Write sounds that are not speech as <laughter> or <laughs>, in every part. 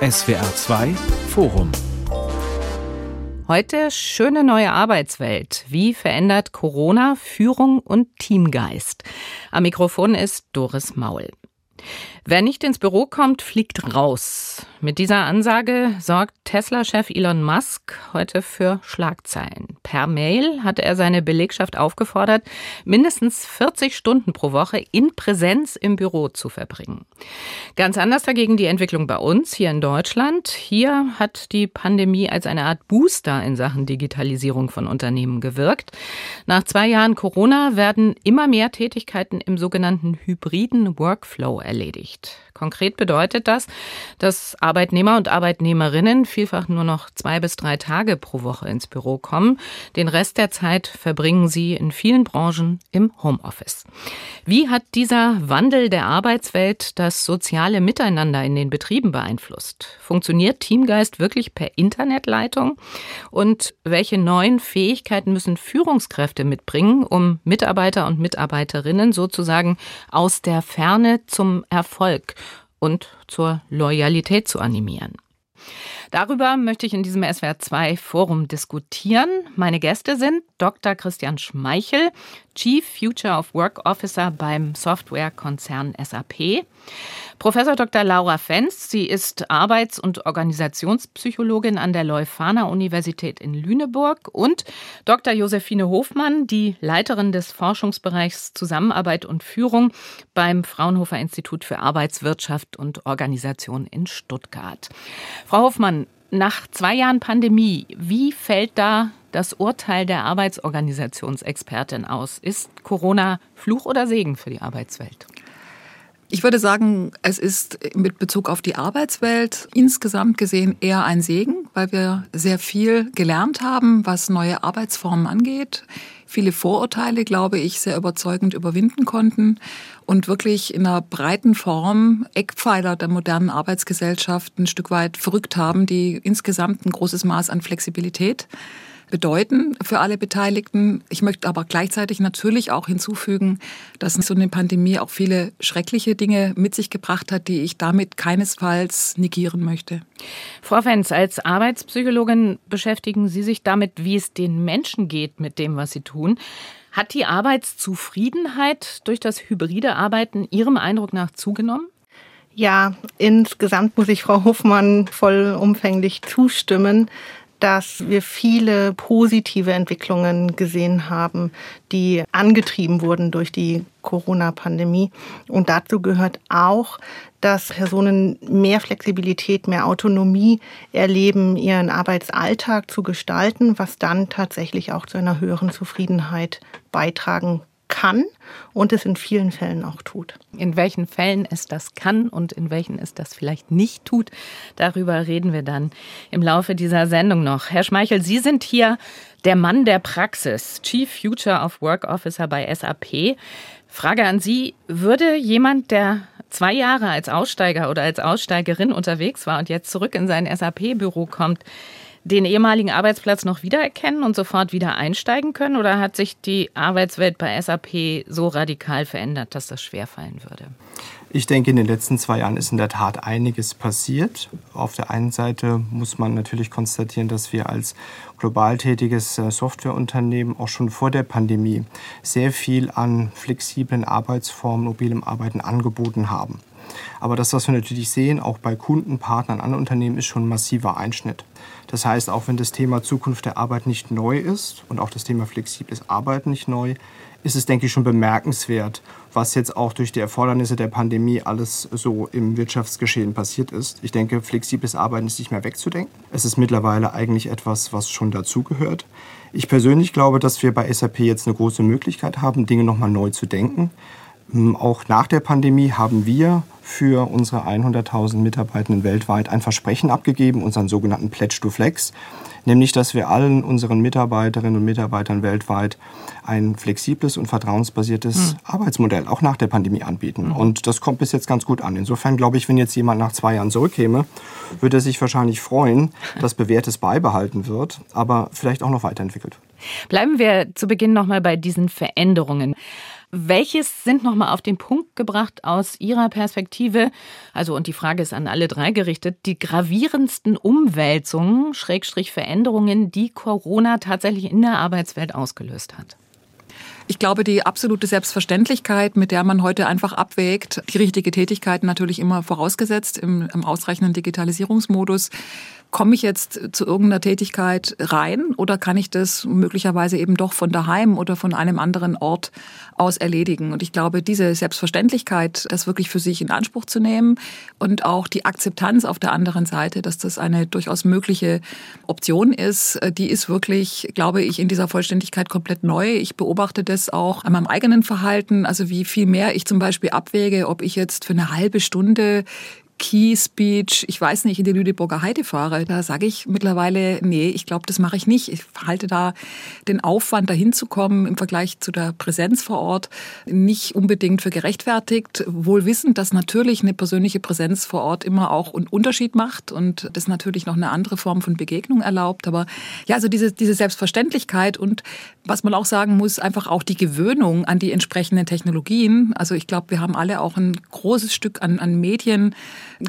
SWR 2 Forum Heute schöne neue Arbeitswelt. Wie verändert Corona Führung und Teamgeist? Am Mikrofon ist Doris Maul. Wer nicht ins Büro kommt, fliegt raus. Mit dieser Ansage sorgt Tesla-Chef Elon Musk heute für Schlagzeilen. Per Mail hatte er seine Belegschaft aufgefordert, mindestens 40 Stunden pro Woche in Präsenz im Büro zu verbringen. Ganz anders dagegen die Entwicklung bei uns hier in Deutschland. Hier hat die Pandemie als eine Art Booster in Sachen Digitalisierung von Unternehmen gewirkt. Nach zwei Jahren Corona werden immer mehr Tätigkeiten im sogenannten hybriden Workflow erledigt nicht. Konkret bedeutet das, dass Arbeitnehmer und Arbeitnehmerinnen vielfach nur noch zwei bis drei Tage pro Woche ins Büro kommen. Den Rest der Zeit verbringen sie in vielen Branchen im Homeoffice. Wie hat dieser Wandel der Arbeitswelt das soziale Miteinander in den Betrieben beeinflusst? Funktioniert Teamgeist wirklich per Internetleitung? Und welche neuen Fähigkeiten müssen Führungskräfte mitbringen, um Mitarbeiter und Mitarbeiterinnen sozusagen aus der Ferne zum Erfolg und zur Loyalität zu animieren. Darüber möchte ich in diesem SWR2 Forum diskutieren. Meine Gäste sind Dr. Christian Schmeichel, Chief Future of Work Officer beim Softwarekonzern SAP. Professor Dr. Laura Fenst, sie ist Arbeits- und Organisationspsychologin an der Leuphana Universität in Lüneburg und Dr. Josephine Hofmann, die Leiterin des Forschungsbereichs Zusammenarbeit und Führung beim Fraunhofer Institut für Arbeitswirtschaft und Organisation in Stuttgart. Frau Hofmann, nach zwei Jahren Pandemie, wie fällt da das Urteil der Arbeitsorganisationsexpertin aus? Ist Corona Fluch oder Segen für die Arbeitswelt? Ich würde sagen, es ist mit Bezug auf die Arbeitswelt insgesamt gesehen eher ein Segen, weil wir sehr viel gelernt haben, was neue Arbeitsformen angeht. Viele Vorurteile, glaube ich, sehr überzeugend überwinden konnten und wirklich in einer breiten Form Eckpfeiler der modernen Arbeitsgesellschaft ein Stück weit verrückt haben, die insgesamt ein großes Maß an Flexibilität bedeuten für alle Beteiligten. Ich möchte aber gleichzeitig natürlich auch hinzufügen, dass so eine Pandemie auch viele schreckliche Dinge mit sich gebracht hat, die ich damit keinesfalls negieren möchte. Frau Wenz, als Arbeitspsychologin beschäftigen Sie sich damit, wie es den Menschen geht mit dem, was sie tun. Hat die Arbeitszufriedenheit durch das hybride Arbeiten Ihrem Eindruck nach zugenommen? Ja, insgesamt muss ich Frau Hofmann vollumfänglich zustimmen dass wir viele positive Entwicklungen gesehen haben, die angetrieben wurden durch die Corona-Pandemie. Und dazu gehört auch, dass Personen mehr Flexibilität, mehr Autonomie erleben, ihren Arbeitsalltag zu gestalten, was dann tatsächlich auch zu einer höheren Zufriedenheit beitragen kann und es in vielen Fällen auch tut. In welchen Fällen es das kann und in welchen es das vielleicht nicht tut, darüber reden wir dann im Laufe dieser Sendung noch. Herr Schmeichel, Sie sind hier der Mann der Praxis, Chief Future of Work Officer bei SAP. Frage an Sie, würde jemand, der zwei Jahre als Aussteiger oder als Aussteigerin unterwegs war und jetzt zurück in sein SAP-Büro kommt, den ehemaligen Arbeitsplatz noch wiedererkennen und sofort wieder einsteigen können? Oder hat sich die Arbeitswelt bei SAP so radikal verändert, dass das schwerfallen würde? Ich denke, in den letzten zwei Jahren ist in der Tat einiges passiert. Auf der einen Seite muss man natürlich konstatieren, dass wir als global tätiges äh, Softwareunternehmen auch schon vor der Pandemie sehr viel an flexiblen Arbeitsformen, mobilem Arbeiten angeboten haben. Aber das, was wir natürlich sehen, auch bei Kunden, Partnern, anderen Unternehmen, ist schon ein massiver Einschnitt. Das heißt, auch wenn das Thema Zukunft der Arbeit nicht neu ist und auch das Thema flexibles Arbeiten nicht neu, ist es, denke ich, schon bemerkenswert, was jetzt auch durch die Erfordernisse der Pandemie alles so im Wirtschaftsgeschehen passiert ist. Ich denke, flexibles Arbeiten ist nicht mehr wegzudenken. Es ist mittlerweile eigentlich etwas, was schon dazugehört. Ich persönlich glaube, dass wir bei SAP jetzt eine große Möglichkeit haben, Dinge nochmal neu zu denken. Hm, auch nach der Pandemie haben wir für unsere 100.000 Mitarbeitenden weltweit ein Versprechen abgegeben, unseren sogenannten Pledge to Flex, nämlich dass wir allen unseren Mitarbeiterinnen und Mitarbeitern weltweit ein flexibles und vertrauensbasiertes mhm. Arbeitsmodell auch nach der Pandemie anbieten. Mhm. Und das kommt bis jetzt ganz gut an. Insofern glaube ich, wenn jetzt jemand nach zwei Jahren zurückkäme, würde er sich wahrscheinlich freuen, dass bewährtes beibehalten wird, aber vielleicht auch noch weiterentwickelt. Bleiben wir zu Beginn noch mal bei diesen Veränderungen. Welches sind nochmal auf den Punkt gebracht aus Ihrer Perspektive, also und die Frage ist an alle drei gerichtet, die gravierendsten Umwälzungen, Schrägstrich Veränderungen, die Corona tatsächlich in der Arbeitswelt ausgelöst hat? Ich glaube, die absolute Selbstverständlichkeit, mit der man heute einfach abwägt, die richtige Tätigkeit natürlich immer vorausgesetzt im, im ausreichenden Digitalisierungsmodus, komme ich jetzt zu irgendeiner Tätigkeit rein oder kann ich das möglicherweise eben doch von daheim oder von einem anderen Ort aus erledigen? Und ich glaube, diese Selbstverständlichkeit, das wirklich für sich in Anspruch zu nehmen und auch die Akzeptanz auf der anderen Seite, dass das eine durchaus mögliche Option ist, äh, die ist wirklich, glaube ich, in dieser Vollständigkeit komplett neu. Ich beobachte das auch an meinem eigenen Verhalten, also wie viel mehr ich zum Beispiel abwäge, ob ich jetzt für eine halbe Stunde Key Speech, ich weiß nicht, in die Lüneburger Heide fahre, da sage ich mittlerweile, nee, ich glaube, das mache ich nicht. Ich halte da den Aufwand, dahin zu kommen im Vergleich zu der Präsenz vor Ort nicht unbedingt für gerechtfertigt. Wohl wissend, dass natürlich eine persönliche Präsenz vor Ort immer auch einen Unterschied macht und das natürlich noch eine andere Form von Begegnung erlaubt. Aber ja, also diese, diese Selbstverständlichkeit und was man auch sagen muss, einfach auch die Gewöhnung an die entsprechenden Technologien. Also ich glaube, wir haben alle auch ein großes Stück an, an Medien,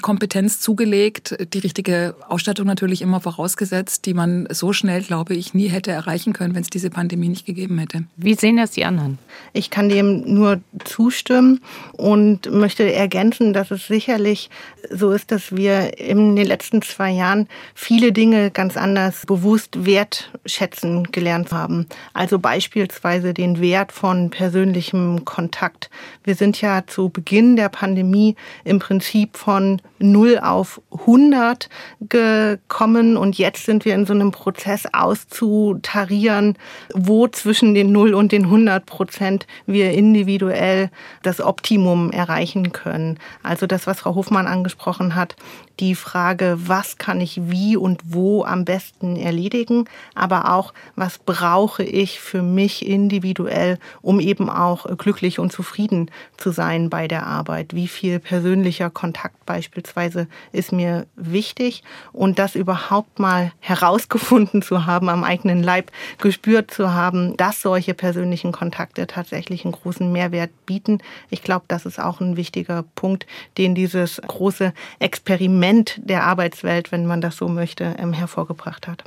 Kompetenz zugelegt, die richtige Ausstattung natürlich immer vorausgesetzt, die man so schnell, glaube ich, nie hätte erreichen können, wenn es diese Pandemie nicht gegeben hätte. Wie sehen das die anderen? Ich kann dem nur zustimmen und möchte ergänzen, dass es sicherlich so ist, dass wir in den letzten zwei Jahren viele Dinge ganz anders bewusst wertschätzen gelernt haben. Also beispielsweise den Wert von persönlichem Kontakt. Wir sind ja zu Beginn der Pandemie im Prinzip von 0 auf 100 gekommen und jetzt sind wir in so einem Prozess auszutarieren, wo zwischen den 0 und den 100 Prozent wir individuell das Optimum erreichen können. Also das, was Frau Hofmann angesprochen hat, die Frage, was kann ich wie und wo am besten erledigen, aber auch, was brauche ich für mich individuell, um eben auch glücklich und zufrieden zu sein bei der Arbeit. Wie viel persönlicher Kontakt beispielsweise ist mir wichtig und das überhaupt mal herausgefunden zu haben, am eigenen Leib gespürt zu haben, dass solche persönlichen Kontakte tatsächlich einen großen Mehrwert bieten. Ich glaube, das ist auch ein wichtiger Punkt, den dieses große Experiment Element der Arbeitswelt, wenn man das so möchte, ähm, hervorgebracht hat.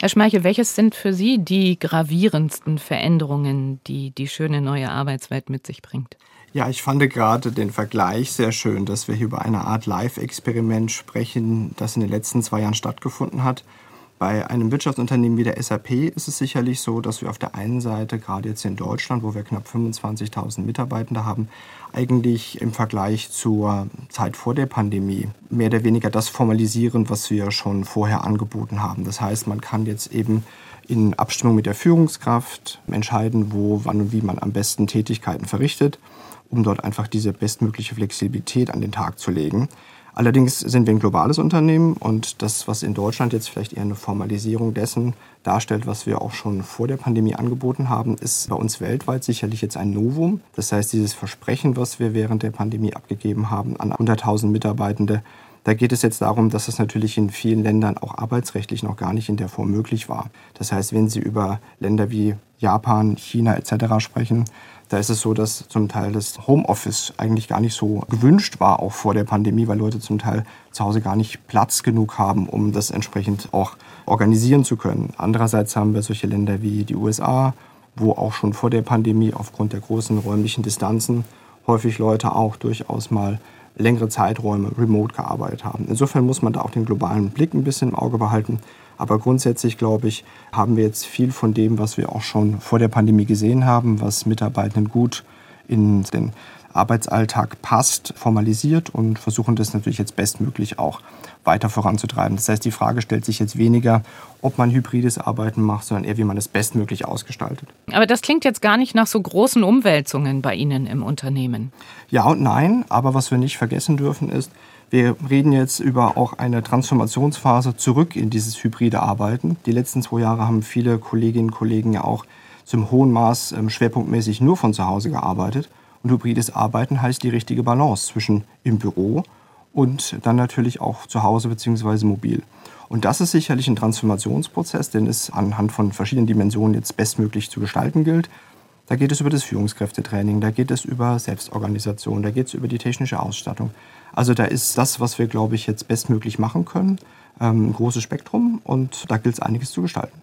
Herr Schmeichel, welches sind für Sie die gravierendsten Veränderungen, die die schöne neue Arbeitswelt mit sich bringt? Ja, ich fand gerade den Vergleich sehr schön, dass wir hier über eine Art Live-Experiment sprechen, das in den letzten zwei Jahren stattgefunden hat. Bei einem Wirtschaftsunternehmen wie der SAP ist es sicherlich so, dass wir auf der einen Seite, gerade jetzt in Deutschland, wo wir knapp 25.000 Mitarbeitende haben, eigentlich im Vergleich zur Zeit vor der Pandemie mehr oder weniger das formalisieren, was wir schon vorher angeboten haben. Das heißt, man kann jetzt eben in Abstimmung mit der Führungskraft entscheiden, wo, wann und wie man am besten Tätigkeiten verrichtet, um dort einfach diese bestmögliche Flexibilität an den Tag zu legen. Allerdings sind wir ein globales Unternehmen und das, was in Deutschland jetzt vielleicht eher eine Formalisierung dessen darstellt, was wir auch schon vor der Pandemie angeboten haben, ist bei uns weltweit sicherlich jetzt ein Novum. Das heißt, dieses Versprechen, was wir während der Pandemie abgegeben haben an 100.000 Mitarbeitende, da geht es jetzt darum, dass es natürlich in vielen Ländern auch arbeitsrechtlich noch gar nicht in der Form möglich war. Das heißt, wenn Sie über Länder wie Japan, China etc. sprechen, da ist es so, dass zum Teil das Homeoffice eigentlich gar nicht so gewünscht war, auch vor der Pandemie, weil Leute zum Teil zu Hause gar nicht Platz genug haben, um das entsprechend auch organisieren zu können. Andererseits haben wir solche Länder wie die USA, wo auch schon vor der Pandemie aufgrund der großen räumlichen Distanzen häufig Leute auch durchaus mal längere Zeiträume remote gearbeitet haben. Insofern muss man da auch den globalen Blick ein bisschen im Auge behalten. Aber grundsätzlich, glaube ich, haben wir jetzt viel von dem, was wir auch schon vor der Pandemie gesehen haben, was Mitarbeitenden gut in den Arbeitsalltag passt, formalisiert und versuchen das natürlich jetzt bestmöglich auch weiter voranzutreiben. Das heißt, die Frage stellt sich jetzt weniger, ob man hybrides Arbeiten macht, sondern eher, wie man es bestmöglich ausgestaltet. Aber das klingt jetzt gar nicht nach so großen Umwälzungen bei Ihnen im Unternehmen. Ja und nein, aber was wir nicht vergessen dürfen ist, wir reden jetzt über auch eine Transformationsphase zurück in dieses hybride Arbeiten. Die letzten zwei Jahre haben viele Kolleginnen und Kollegen ja auch zum hohen Maß ähm, schwerpunktmäßig nur von zu Hause gearbeitet. Und hybrides Arbeiten heißt die richtige Balance zwischen im Büro und dann natürlich auch zu Hause bzw. mobil. Und das ist sicherlich ein Transformationsprozess, den es anhand von verschiedenen Dimensionen jetzt bestmöglich zu gestalten gilt. Da geht es über das Führungskräftetraining, da geht es über Selbstorganisation, da geht es über die technische Ausstattung. Also da ist das, was wir, glaube ich, jetzt bestmöglich machen können, ähm, ein großes Spektrum und da gilt es einiges zu gestalten.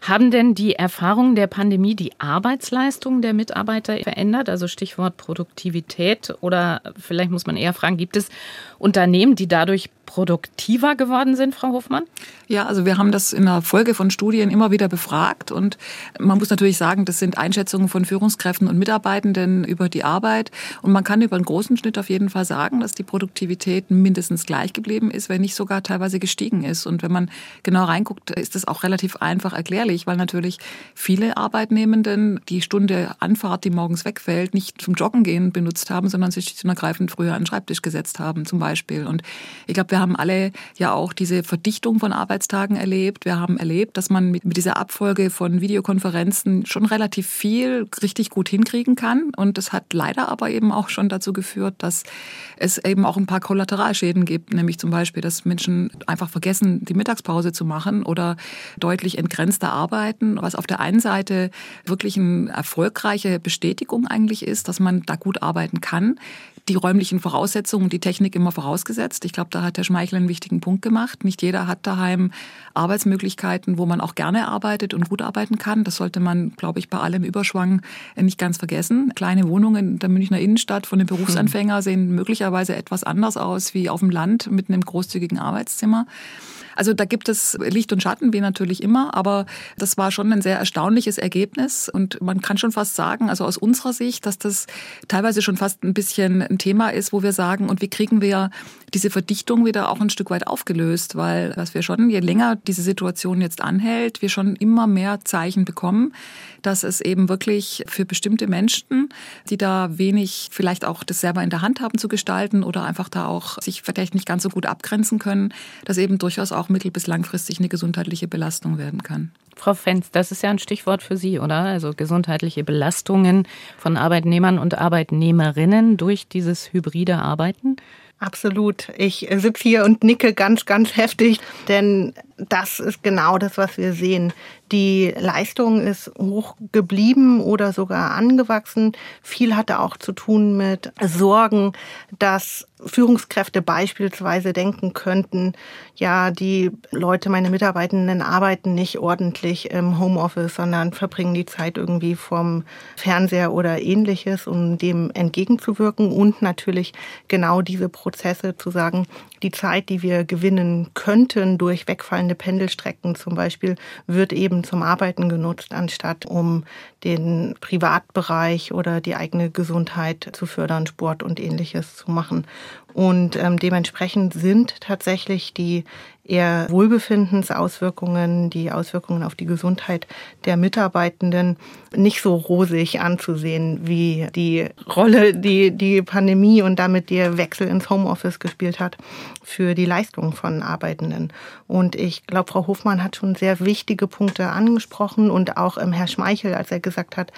Haben denn die Erfahrungen der Pandemie die Arbeitsleistung der Mitarbeiter verändert? Also Stichwort Produktivität oder vielleicht muss man eher fragen, gibt es Unternehmen, die dadurch produktiver geworden sind, Frau Hofmann? Ja, also wir haben das in der Folge von Studien immer wieder befragt und man muss natürlich sagen, das sind Einschätzungen von Führungskräften und Mitarbeitenden über die Arbeit und man kann über einen großen Schnitt auf jeden Fall sagen, dass die Produktivität mindestens gleich geblieben ist, wenn nicht sogar teilweise gestiegen ist. Und wenn man genau reinguckt, ist das auch relativ einfach erklärlich, weil natürlich viele Arbeitnehmenden die Stunde Anfahrt, die morgens wegfällt, nicht zum Joggen gehen benutzt haben, sondern sich und ergreifend früher an den Schreibtisch gesetzt haben zum Beispiel. Und ich glaube, wir haben alle ja auch diese Verdichtung von Arbeitstagen erlebt. Wir haben erlebt, dass man mit, mit dieser Abfolge von Videokonferenzen schon relativ viel richtig gut hinkriegen kann. Und das hat leider aber eben auch schon dazu geführt, dass es eben auch ein paar Kollateralschäden gibt, nämlich zum Beispiel, dass Menschen einfach vergessen, die Mittagspause zu machen oder deutlich entgrenzter arbeiten, was auf der einen Seite wirklich eine erfolgreiche Bestätigung eigentlich ist, dass man da gut arbeiten kann die räumlichen Voraussetzungen und die Technik immer vorausgesetzt. Ich glaube, da hat Herr Schmeichel einen wichtigen Punkt gemacht. Nicht jeder hat daheim Arbeitsmöglichkeiten, wo man auch gerne arbeitet und gut arbeiten kann. Das sollte man, glaube ich, bei allem Überschwang nicht ganz vergessen. Kleine Wohnungen in der Münchner Innenstadt von den Berufsanfänger sehen möglicherweise etwas anders aus wie auf dem Land mit einem großzügigen Arbeitszimmer. Also da gibt es Licht und Schatten, wie natürlich immer, aber das war schon ein sehr erstaunliches Ergebnis. Und man kann schon fast sagen, also aus unserer Sicht, dass das teilweise schon fast ein bisschen ein Thema ist, wo wir sagen, und wie kriegen wir diese Verdichtung wieder auch ein Stück weit aufgelöst, weil was wir schon, je länger diese Situation jetzt anhält, wir schon immer mehr Zeichen bekommen, dass es eben wirklich für bestimmte Menschen, die da wenig vielleicht auch das selber in der Hand haben zu gestalten oder einfach da auch sich vielleicht nicht ganz so gut abgrenzen können, dass eben durchaus auch mittel- bis langfristig eine gesundheitliche Belastung werden kann. Frau Fenz, das ist ja ein Stichwort für Sie, oder? Also gesundheitliche Belastungen von Arbeitnehmern und Arbeitnehmerinnen durch dieses hybride Arbeiten. Absolut. Ich sitze hier und nicke ganz, ganz heftig, denn das ist genau das, was wir sehen. Die Leistung ist hoch geblieben oder sogar angewachsen. Viel hatte auch zu tun mit Sorgen, dass Führungskräfte beispielsweise denken könnten, ja, die Leute, meine Mitarbeitenden arbeiten nicht ordentlich im Homeoffice, sondern verbringen die Zeit irgendwie vom Fernseher oder ähnliches, um dem entgegenzuwirken und natürlich genau diese Prozesse zu sagen, die Zeit, die wir gewinnen könnten durch wegfallende Pendelstrecken zum Beispiel, wird eben zum Arbeiten genutzt, anstatt um den Privatbereich oder die eigene Gesundheit zu fördern, Sport und ähnliches zu machen. Und ähm, dementsprechend sind tatsächlich die eher Wohlbefindensauswirkungen, die Auswirkungen auf die Gesundheit der Mitarbeitenden nicht so rosig anzusehen, wie die Rolle, die die Pandemie und damit der Wechsel ins Homeoffice gespielt hat für die Leistung von Arbeitenden. Und ich glaube, Frau Hofmann hat schon sehr wichtige Punkte angesprochen und auch ähm, Herr Schmeichel, als er gesagt hat,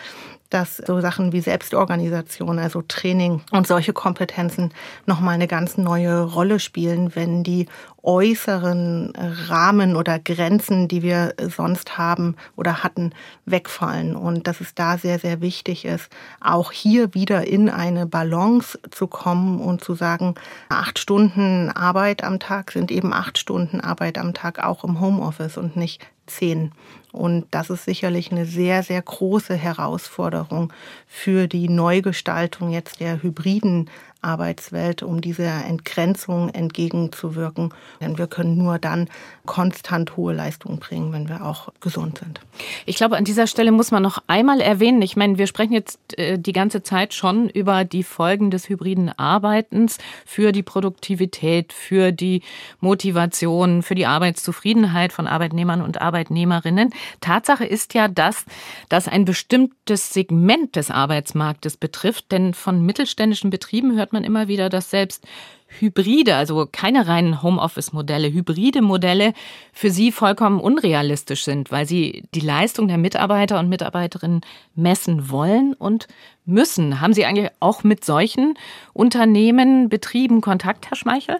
dass so Sachen wie Selbstorganisation, also Training und solche Kompetenzen nochmal eine ganz neue Rolle spielen, wenn die äußeren Rahmen oder Grenzen, die wir sonst haben oder hatten, wegfallen. Und dass es da sehr, sehr wichtig ist, auch hier wieder in eine Balance zu kommen und zu sagen, acht Stunden Arbeit am Tag sind eben acht Stunden Arbeit am Tag auch im Homeoffice und nicht zehn. Und das ist sicherlich eine sehr, sehr große Herausforderung für die Neugestaltung jetzt der hybriden Arbeitswelt, um dieser Entgrenzung entgegenzuwirken. Denn wir können nur dann konstant hohe Leistungen bringen, wenn wir auch gesund sind. Ich glaube, an dieser Stelle muss man noch einmal erwähnen, ich meine, wir sprechen jetzt äh, die ganze Zeit schon über die Folgen des hybriden Arbeitens für die Produktivität, für die Motivation, für die Arbeitszufriedenheit von Arbeitnehmern und Arbeitnehmerinnen. Tatsache ist ja, dass das ein bestimmtes Segment des Arbeitsmarktes betrifft, denn von mittelständischen Betrieben hört man immer wieder, dass selbst Hybride, also keine reinen Homeoffice-Modelle, hybride Modelle für sie vollkommen unrealistisch sind, weil sie die Leistung der Mitarbeiter und Mitarbeiterinnen messen wollen und müssen. Haben Sie eigentlich auch mit solchen Unternehmen, Betrieben Kontakt, Herr Schmeichel?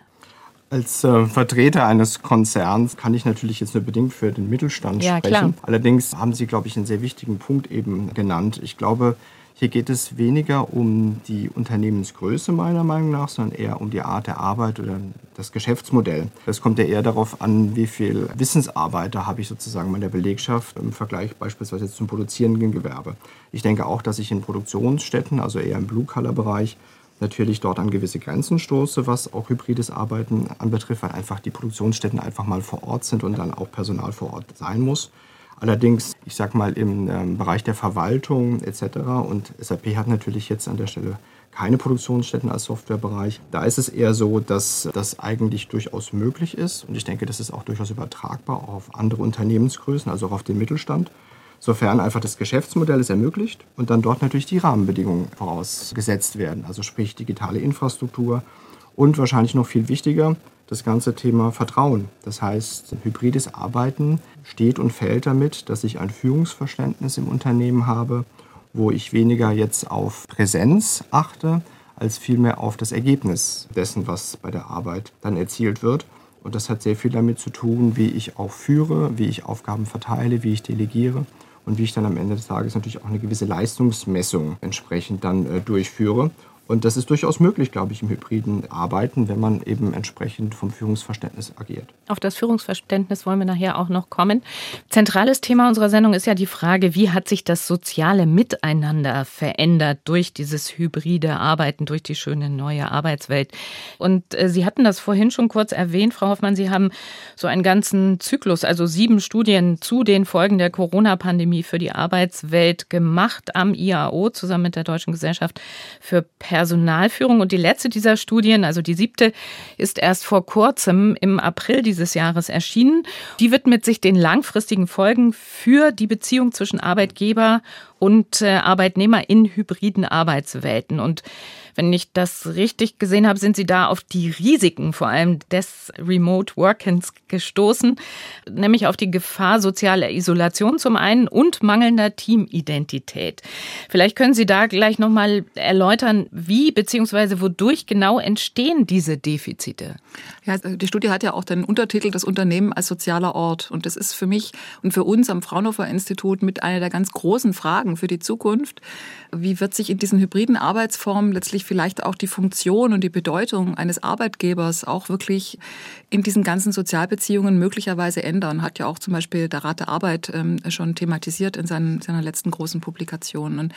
Als äh, Vertreter eines Konzerns kann ich natürlich jetzt nur bedingt für den Mittelstand ja, sprechen. Klar. Allerdings haben Sie, glaube ich, einen sehr wichtigen Punkt eben genannt. Ich glaube, hier geht es weniger um die Unternehmensgröße meiner Meinung nach, sondern eher um die Art der Arbeit oder das Geschäftsmodell. Es kommt ja eher darauf an, wie viel Wissensarbeiter habe ich sozusagen in der Belegschaft im Vergleich beispielsweise zum produzierenden Gewerbe. Ich denke auch, dass ich in Produktionsstätten, also eher im Blue-Color-Bereich, natürlich dort an gewisse Grenzen stoße, was auch hybrides Arbeiten anbetrifft, weil einfach die Produktionsstätten einfach mal vor Ort sind und dann auch Personal vor Ort sein muss. Allerdings, ich sag mal, im ähm, Bereich der Verwaltung etc. und SAP hat natürlich jetzt an der Stelle keine Produktionsstätten als Softwarebereich. Da ist es eher so, dass das eigentlich durchaus möglich ist und ich denke, das ist auch durchaus übertragbar auch auf andere Unternehmensgrößen, also auch auf den Mittelstand, sofern einfach das Geschäftsmodell es ermöglicht und dann dort natürlich die Rahmenbedingungen vorausgesetzt werden, also sprich digitale Infrastruktur und wahrscheinlich noch viel wichtiger, das ganze Thema Vertrauen. Das heißt, hybrides Arbeiten steht und fällt damit, dass ich ein Führungsverständnis im Unternehmen habe, wo ich weniger jetzt auf Präsenz achte, als vielmehr auf das Ergebnis dessen, was bei der Arbeit dann erzielt wird. Und das hat sehr viel damit zu tun, wie ich auch führe, wie ich Aufgaben verteile, wie ich delegiere und wie ich dann am Ende des Tages natürlich auch eine gewisse Leistungsmessung entsprechend dann äh, durchführe. Und das ist durchaus möglich, glaube ich, im hybriden Arbeiten, wenn man eben entsprechend vom Führungsverständnis agiert. Auf das Führungsverständnis wollen wir nachher auch noch kommen. Zentrales Thema unserer Sendung ist ja die Frage, wie hat sich das soziale Miteinander verändert durch dieses hybride Arbeiten, durch die schöne neue Arbeitswelt. Und äh, Sie hatten das vorhin schon kurz erwähnt, Frau Hoffmann, Sie haben so einen ganzen Zyklus, also sieben Studien zu den Folgen der Corona-Pandemie für die Arbeitswelt gemacht am IAO zusammen mit der Deutschen Gesellschaft für Personal Personalführung. Und die letzte dieser Studien, also die siebte, ist erst vor kurzem im April dieses Jahres erschienen. Die widmet sich den langfristigen Folgen für die Beziehung zwischen Arbeitgeber und äh, Arbeitnehmer in hybriden Arbeitswelten. Und wenn ich das richtig gesehen habe, sind Sie da auf die Risiken vor allem des Remote Workens gestoßen, nämlich auf die Gefahr sozialer Isolation zum einen und mangelnder Teamidentität. Vielleicht können Sie da gleich nochmal erläutern, wie bzw. wodurch genau entstehen diese Defizite? Ja, die Studie hat ja auch den Untertitel Das Unternehmen als sozialer Ort. Und das ist für mich und für uns am Fraunhofer Institut mit einer der ganz großen Fragen für die Zukunft. Wie wird sich in diesen hybriden Arbeitsformen letztlich vielleicht auch die Funktion und die Bedeutung eines Arbeitgebers auch wirklich in diesen ganzen Sozialbeziehungen möglicherweise ändern? Hat ja auch zum Beispiel der Rat der Arbeit ähm, schon thematisiert in seiner letzten großen Publikation. Und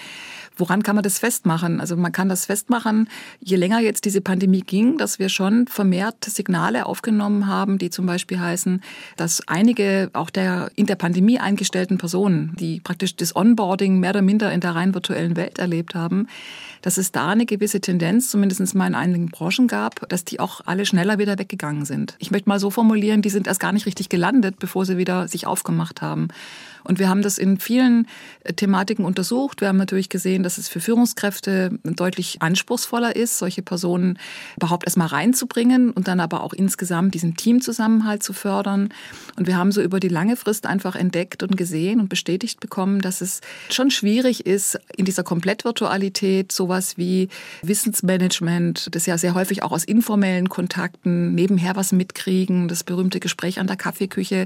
woran kann man das festmachen? Also man kann das festmachen, je länger jetzt diese Pandemie ging, dass wir schon vermehrt Signale aufgenommen haben, die zum Beispiel heißen, dass einige auch der in der Pandemie eingestellten Personen, die praktisch das Onboarding mehr oder minder in der rein virtuellen Welt erlebt haben, dass es da eine gewisse Tendenz, zumindest mal in einigen Branchen gab, dass die auch alle schneller wieder weggegangen sind. Ich möchte mal so formulieren, die sind erst gar nicht richtig gelandet, bevor sie wieder sich aufgemacht haben. Und wir haben das in vielen äh, Thematiken untersucht. Wir haben natürlich gesehen, dass es für Führungskräfte deutlich anspruchsvoller ist, solche Personen überhaupt erstmal reinzubringen und dann aber auch insgesamt diesen Teamzusammenhalt zu fördern. Und wir haben so über die lange Frist einfach entdeckt und gesehen und bestätigt bekommen, dass es schon schwierig ist, in dieser Komplettvirtualität so sowas wie Wissensmanagement, das ja sehr häufig auch aus informellen Kontakten nebenher was mitkriegen, das berühmte Gespräch an der Kaffeeküche.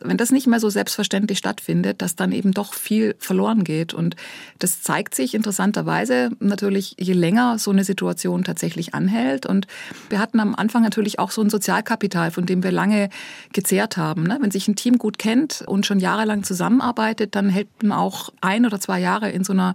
Wenn das nicht mehr so selbstverständlich stattfindet, dass dann eben doch viel verloren geht. Und das zeigt sich interessanterweise natürlich, je länger so eine Situation tatsächlich anhält. Und wir hatten am Anfang natürlich auch so ein Sozialkapital, von dem wir lange gezehrt haben. Ne? Wenn sich ein Team gut kennt und schon jahrelang zusammenarbeitet, dann hält man auch ein oder zwei Jahre in so einer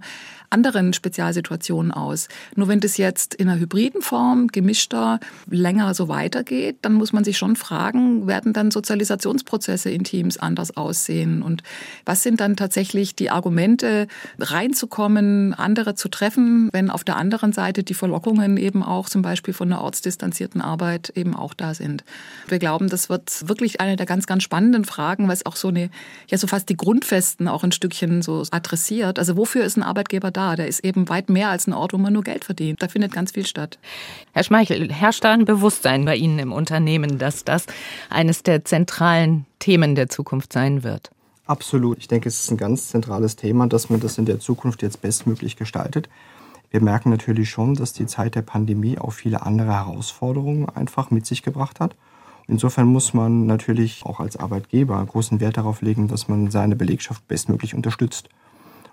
anderen Spezialsituationen aus. Nur wenn das jetzt in einer hybriden Form, gemischter, länger so weitergeht, dann muss man sich schon fragen, werden dann Sozialisationsprozesse in Teams anders aussehen? Und was sind dann tatsächlich die Argumente, reinzukommen, andere zu treffen, wenn auf der anderen Seite die Verlockungen eben auch zum Beispiel von einer ortsdistanzierten Arbeit eben auch da sind? Wir glauben, das wird wirklich eine der ganz, ganz spannenden Fragen, weil es auch so eine, ja so fast die Grundfesten auch ein Stückchen so adressiert. Also wofür ist ein Arbeitgeber da? Da. Der ist eben weit mehr als ein Ort, wo man nur Geld verdient. Da findet ganz viel statt. Herr Schmeichel, herrscht da ein Bewusstsein bei Ihnen im Unternehmen, dass das eines der zentralen Themen der Zukunft sein wird? Absolut. Ich denke, es ist ein ganz zentrales Thema, dass man das in der Zukunft jetzt bestmöglich gestaltet. Wir merken natürlich schon, dass die Zeit der Pandemie auch viele andere Herausforderungen einfach mit sich gebracht hat. Insofern muss man natürlich auch als Arbeitgeber großen Wert darauf legen, dass man seine Belegschaft bestmöglich unterstützt.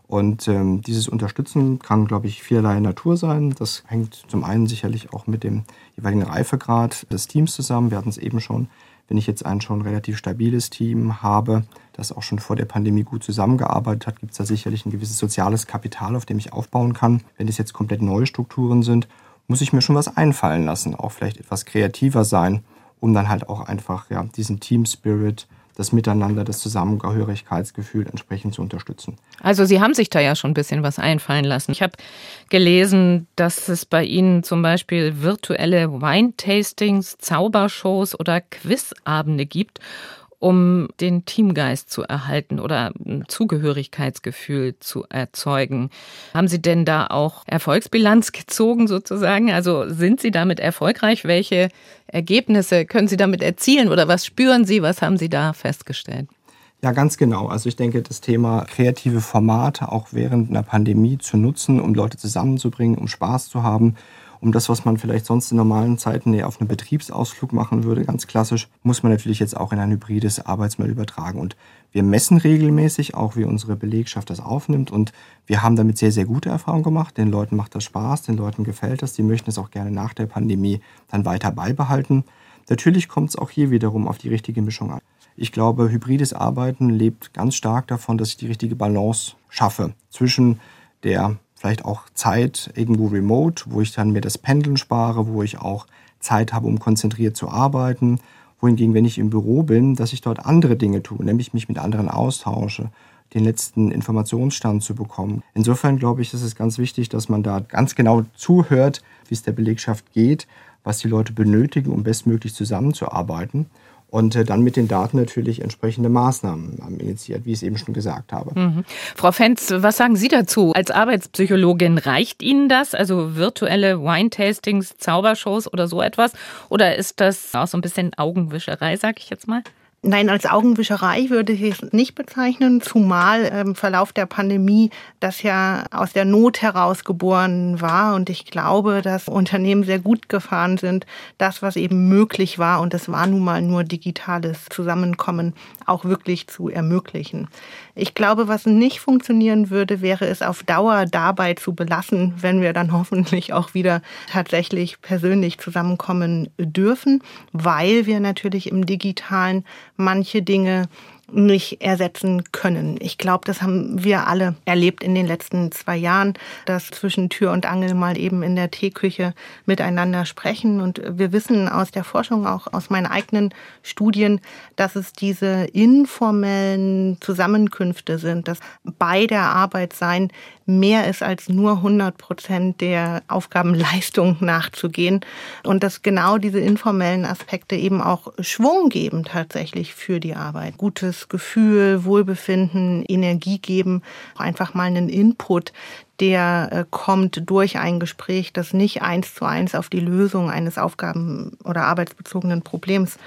Und ähm, dieses Unterstützen kann, glaube ich, vielerlei Natur sein. Das hängt zum einen sicherlich auch mit dem jeweiligen Reifegrad des Teams zusammen. Wir hatten es eben schon, wenn ich jetzt ein schon relativ stabiles Team habe, das auch schon vor der Pandemie gut zusammengearbeitet hat, gibt es da sicherlich ein gewisses soziales Kapital, auf dem ich aufbauen kann. Wenn es jetzt komplett neue Strukturen sind, muss ich mir schon was einfallen lassen, auch vielleicht etwas kreativer sein, um dann halt auch einfach ja, diesen Team Spirit das Miteinander, das Zusammengehörigkeitsgefühl entsprechend zu unterstützen. Also Sie haben sich da ja schon ein bisschen was einfallen lassen. Ich habe gelesen, dass es bei Ihnen zum Beispiel virtuelle Wine-Tastings, Zaubershows oder Quizabende gibt um den Teamgeist zu erhalten oder ein Zugehörigkeitsgefühl zu erzeugen. Haben Sie denn da auch Erfolgsbilanz gezogen sozusagen? Also sind Sie damit erfolgreich? Welche Ergebnisse können Sie damit erzielen oder was spüren Sie? Was haben Sie da festgestellt? Ja, ganz genau. Also ich denke, das Thema kreative Formate auch während einer Pandemie zu nutzen, um Leute zusammenzubringen, um Spaß zu haben, um das, was man vielleicht sonst in normalen Zeiten auf einen Betriebsausflug machen würde, ganz klassisch, muss man natürlich jetzt auch in ein hybrides Arbeitsmodell übertragen. Und wir messen regelmäßig auch, wie unsere Belegschaft das aufnimmt. Und wir haben damit sehr, sehr gute Erfahrungen gemacht. Den Leuten macht das Spaß, den Leuten gefällt das. Die möchten es auch gerne nach der Pandemie dann weiter beibehalten. Natürlich kommt es auch hier wiederum auf die richtige Mischung an. Ich glaube, hybrides Arbeiten lebt ganz stark davon, dass ich die richtige Balance schaffe zwischen der vielleicht auch Zeit irgendwo remote, wo ich dann mir das Pendeln spare, wo ich auch Zeit habe, um konzentriert zu arbeiten. Wohingegen, wenn ich im Büro bin, dass ich dort andere Dinge tue, nämlich mich mit anderen austausche, den letzten Informationsstand zu bekommen. Insofern glaube ich, ist es ganz wichtig, dass man da ganz genau zuhört, wie es der Belegschaft geht, was die Leute benötigen, um bestmöglich zusammenzuarbeiten und äh, dann mit den Daten natürlich entsprechende Maßnahmen initiiert, wie ich es eben schon gesagt habe. Mhm. Frau Fenz, was sagen Sie dazu? Als Arbeitspsychologin reicht Ihnen das? Also virtuelle Wine-Tastings, Zaubershows oder so etwas? Oder ist das auch so ein bisschen Augenwischerei, sag ich jetzt mal? Nein, als Augenwischerei würde ich es nicht bezeichnen, zumal im Verlauf der Pandemie das ja aus der Not heraus geboren war. Und ich glaube, dass Unternehmen sehr gut gefahren sind, das, was eben möglich war, und das war nun mal nur digitales Zusammenkommen, auch wirklich zu ermöglichen. Ich glaube, was nicht funktionieren würde, wäre es auf Dauer dabei zu belassen, wenn wir dann <laughs> hoffentlich auch wieder tatsächlich persönlich zusammenkommen dürfen, weil wir natürlich im digitalen manche Dinge nicht ersetzen können. Ich glaube, das haben wir alle erlebt in den letzten zwei Jahren, dass zwischen Tür und Angel mal eben in der Teeküche miteinander sprechen. Und wir wissen aus der Forschung, auch aus meinen eigenen Studien, dass es diese informellen Zusammenkünfte sind, dass bei der Arbeit sein mehr ist als nur 100 Prozent der Aufgabenleistung nachzugehen und dass genau diese informellen Aspekte eben auch Schwung geben tatsächlich für die Arbeit. Gutes Gefühl, Wohlbefinden, Energie geben, einfach mal einen Input, der äh, kommt durch ein Gespräch, das nicht eins zu eins auf die Lösung eines Aufgaben- oder arbeitsbezogenen Problems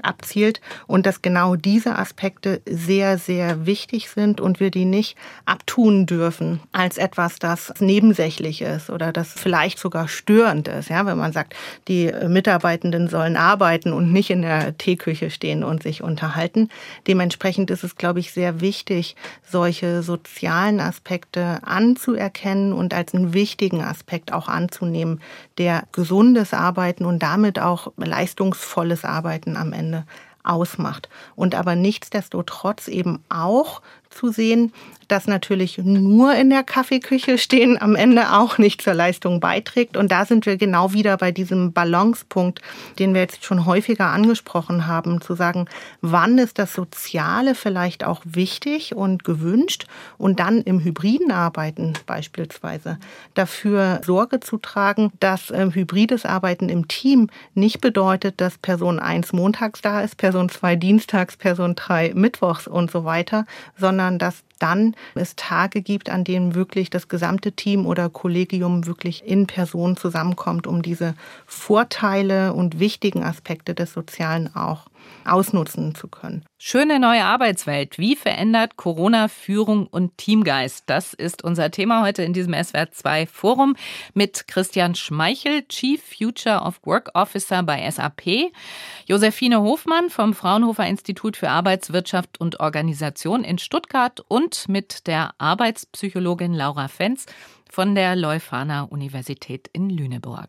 abzielt und dass genau diese Aspekte sehr, sehr wichtig sind und wir die nicht abtun dürfen als etwas, das nebensächlich ist oder das vielleicht sogar störend ist. Ja, wenn man sagt, die Mitarbeitenden sollen arbeiten und nicht in der Teeküche stehen und sich unterhalten. Dementsprechend ist es, glaube ich, sehr wichtig, solche sozialen Aspekte anzuerkennen anerkennen und als einen wichtigen Aspekt auch anzunehmen, der gesundes Arbeiten und damit auch leistungsvolles Arbeiten am Ende ausmacht. Und aber nichtsdestotrotz eben auch zu sehen, dass natürlich nur in der Kaffeeküche stehen am Ende auch nicht zur Leistung beiträgt. Und da sind wir genau wieder bei diesem Balancepunkt, den wir jetzt schon häufiger angesprochen haben, zu sagen, wann ist das Soziale vielleicht auch wichtig und gewünscht und dann im hybriden Arbeiten beispielsweise dafür Sorge zu tragen, dass äh, hybrides Arbeiten im Team nicht bedeutet, dass Person 1 montags da ist, Person 2 dienstags, Person 3 mittwochs und so weiter, sondern dass dann es Tage gibt, an denen wirklich das gesamte Team oder Kollegium wirklich in Person zusammenkommt, um diese Vorteile und wichtigen Aspekte des Sozialen auch ausnutzen zu können. Schöne neue Arbeitswelt. Wie verändert Corona Führung und Teamgeist? Das ist unser Thema heute in diesem SWR2 Forum mit Christian Schmeichel, Chief Future of Work Officer bei SAP, Josephine Hofmann vom Fraunhofer Institut für Arbeitswirtschaft und Organisation in Stuttgart und mit der Arbeitspsychologin Laura Fenz von der Leuphana Universität in Lüneburg.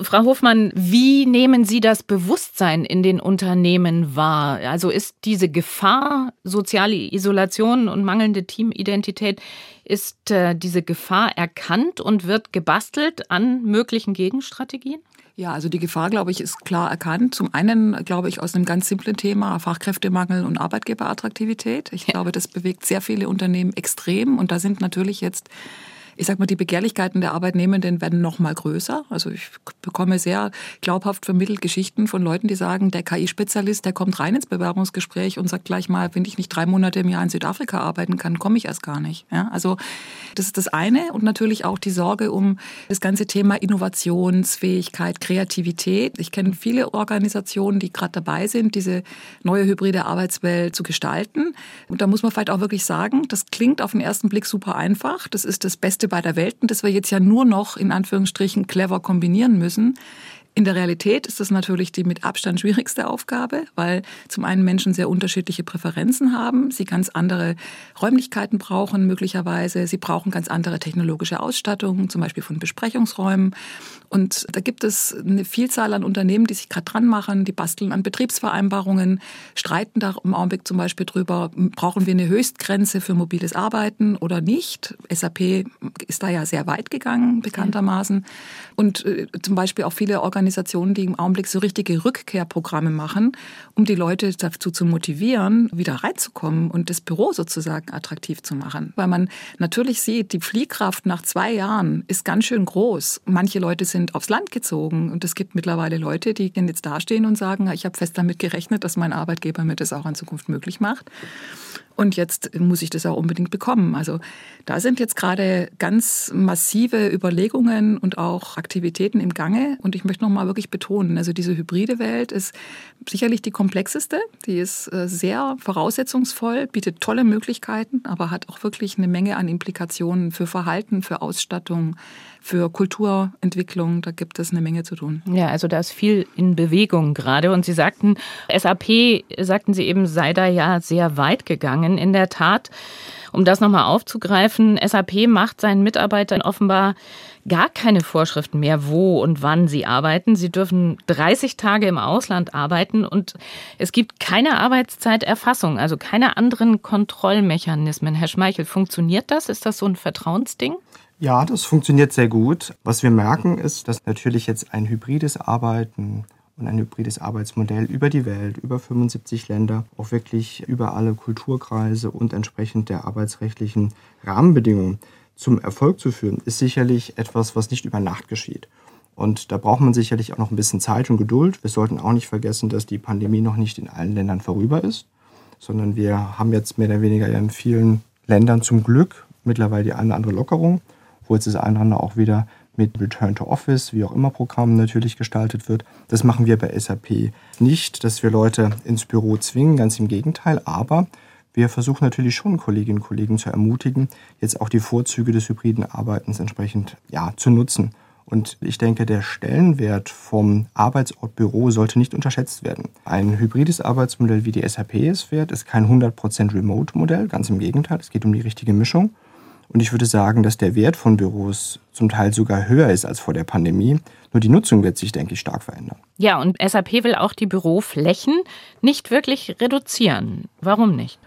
Frau Hofmann, wie nehmen Sie das Bewusstsein in den Unternehmen wahr? Also ist diese Gefahr, soziale Isolation und mangelnde Teamidentität, ist äh, diese Gefahr erkannt und wird gebastelt an möglichen Gegenstrategien? Ja, also die Gefahr, glaube ich, ist klar erkannt. Zum einen, glaube ich, aus einem ganz simplen Thema Fachkräftemangel und Arbeitgeberattraktivität. Ich ja. glaube, das bewegt sehr viele Unternehmen extrem. Und da sind natürlich jetzt ich sag mal, die Begehrlichkeiten der Arbeitnehmenden werden noch mal größer. Also ich bekomme sehr glaubhaft vermittelt Geschichten von Leuten, die sagen, der KI-Spezialist, der kommt rein ins Bewerbungsgespräch und sagt gleich mal, wenn ich nicht drei Monate im Jahr in Südafrika arbeiten kann, komme ich erst gar nicht. Ja, also das ist das eine und natürlich auch die Sorge um das ganze Thema Innovationsfähigkeit, Kreativität. Ich kenne viele Organisationen, die gerade dabei sind, diese neue hybride Arbeitswelt zu gestalten. Und da muss man vielleicht auch wirklich sagen, das klingt auf den ersten Blick super einfach. Das ist das beste Beste beider Welten, das wir jetzt ja nur noch in Anführungsstrichen clever kombinieren müssen. In der Realität ist das natürlich die mit Abstand schwierigste Aufgabe, weil zum einen Menschen sehr unterschiedliche Präferenzen haben, sie ganz andere Räumlichkeiten brauchen möglicherweise, sie brauchen ganz andere technologische Ausstattung, zum Beispiel von Besprechungsräumen. Und da gibt es eine Vielzahl an Unternehmen, die sich gerade dran machen, die basteln an Betriebsvereinbarungen, streiten da im Augenblick zum Beispiel drüber, brauchen wir eine Höchstgrenze für mobiles Arbeiten oder nicht. SAP ist da ja sehr weit gegangen, bekanntermaßen. Und äh, zum Beispiel auch viele Organisationen, Organisationen, die im Augenblick so richtige Rückkehrprogramme machen, um die Leute dazu zu motivieren, wieder reinzukommen und das Büro sozusagen attraktiv zu machen. Weil man natürlich sieht, die Fliehkraft nach zwei Jahren ist ganz schön groß. Manche Leute sind aufs Land gezogen und es gibt mittlerweile Leute, die jetzt dastehen und sagen, ich habe fest damit gerechnet, dass mein Arbeitgeber mir das auch in Zukunft möglich macht. Und jetzt muss ich das auch unbedingt bekommen. Also da sind jetzt gerade ganz massive Überlegungen und auch Aktivitäten im Gange. Und ich möchte noch mal wirklich betonen, also diese hybride Welt ist sicherlich die komplexeste. Die ist äh, sehr voraussetzungsvoll, bietet tolle Möglichkeiten, aber hat auch wirklich eine Menge an Implikationen für Verhalten, für Ausstattung, für Kulturentwicklung. Da gibt es eine Menge zu tun. Ja, also da ist viel in Bewegung gerade. Und Sie sagten, SAP, sagten Sie eben, sei da ja sehr weit gegangen. In der Tat, um das nochmal aufzugreifen, SAP macht seinen Mitarbeitern offenbar gar keine Vorschriften mehr, wo und wann sie arbeiten. Sie dürfen 30 Tage im Ausland arbeiten und es gibt keine Arbeitszeiterfassung, also keine anderen Kontrollmechanismen. Herr Schmeichel, funktioniert das? Ist das so ein Vertrauensding? Ja, das funktioniert sehr gut. Was wir merken ist, dass natürlich jetzt ein hybrides Arbeiten und ein hybrides Arbeitsmodell über die Welt, über 75 Länder, auch wirklich über alle Kulturkreise und entsprechend der arbeitsrechtlichen Rahmenbedingungen zum Erfolg zu führen, ist sicherlich etwas, was nicht über Nacht geschieht. Und da braucht man sicherlich auch noch ein bisschen Zeit und Geduld. Wir sollten auch nicht vergessen, dass die Pandemie noch nicht in allen Ländern vorüber ist, sondern wir haben jetzt mehr oder weniger in vielen Ländern zum Glück mittlerweile die eine oder andere Lockerung wo jetzt das eine oder andere auch wieder mit Return to Office, wie auch immer Programmen natürlich gestaltet wird. Das machen wir bei SAP nicht, dass wir Leute ins Büro zwingen, ganz im Gegenteil, aber wir versuchen natürlich schon Kolleginnen und Kollegen zu ermutigen, jetzt auch die Vorzüge des hybriden Arbeitens entsprechend ja, zu nutzen. Und ich denke, der Stellenwert vom Arbeitsort Büro sollte nicht unterschätzt werden. Ein hybrides Arbeitsmodell, wie die SAP es fährt, ist kein 100% Remote-Modell, ganz im Gegenteil, es geht um die richtige Mischung. Und ich würde sagen, dass der Wert von Büros zum Teil sogar höher ist als vor der Pandemie. Nur die Nutzung wird sich, denke ich, stark verändern. Ja, und SAP will auch die Büroflächen nicht wirklich reduzieren. Warum nicht?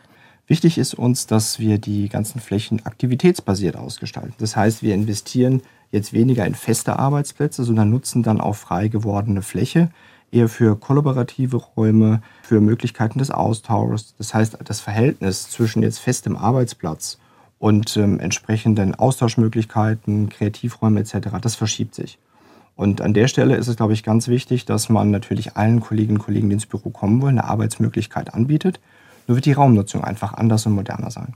Wichtig ist uns, dass wir die ganzen Flächen aktivitätsbasiert ausgestalten. Das heißt, wir investieren jetzt weniger in feste Arbeitsplätze, sondern nutzen dann auch frei gewordene Fläche eher für kollaborative Räume, für Möglichkeiten des Austauschs. Das heißt, das Verhältnis zwischen jetzt festem Arbeitsplatz und ähm, entsprechenden Austauschmöglichkeiten, Kreativräume etc., das verschiebt sich. Und an der Stelle ist es, glaube ich, ganz wichtig, dass man natürlich allen Kolleginnen und Kollegen, die ins Büro kommen wollen, eine Arbeitsmöglichkeit anbietet. Nur wird die Raumnutzung einfach anders und moderner sein.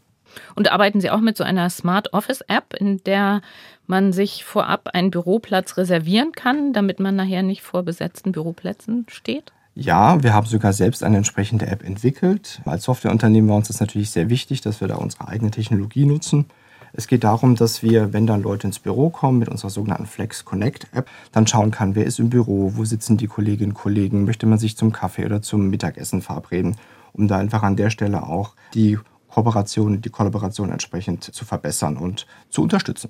Und arbeiten Sie auch mit so einer Smart Office App, in der man sich vorab einen Büroplatz reservieren kann, damit man nachher nicht vor besetzten Büroplätzen steht? Ja, wir haben sogar selbst eine entsprechende App entwickelt. Als Softwareunternehmen war uns das natürlich sehr wichtig, dass wir da unsere eigene Technologie nutzen. Es geht darum, dass wir, wenn dann Leute ins Büro kommen mit unserer sogenannten Flex Connect App, dann schauen kann, wer ist im Büro, wo sitzen die Kolleginnen und Kollegen, möchte man sich zum Kaffee oder zum Mittagessen verabreden, um da einfach an der Stelle auch die Kooperation, die Kollaboration entsprechend zu verbessern und zu unterstützen.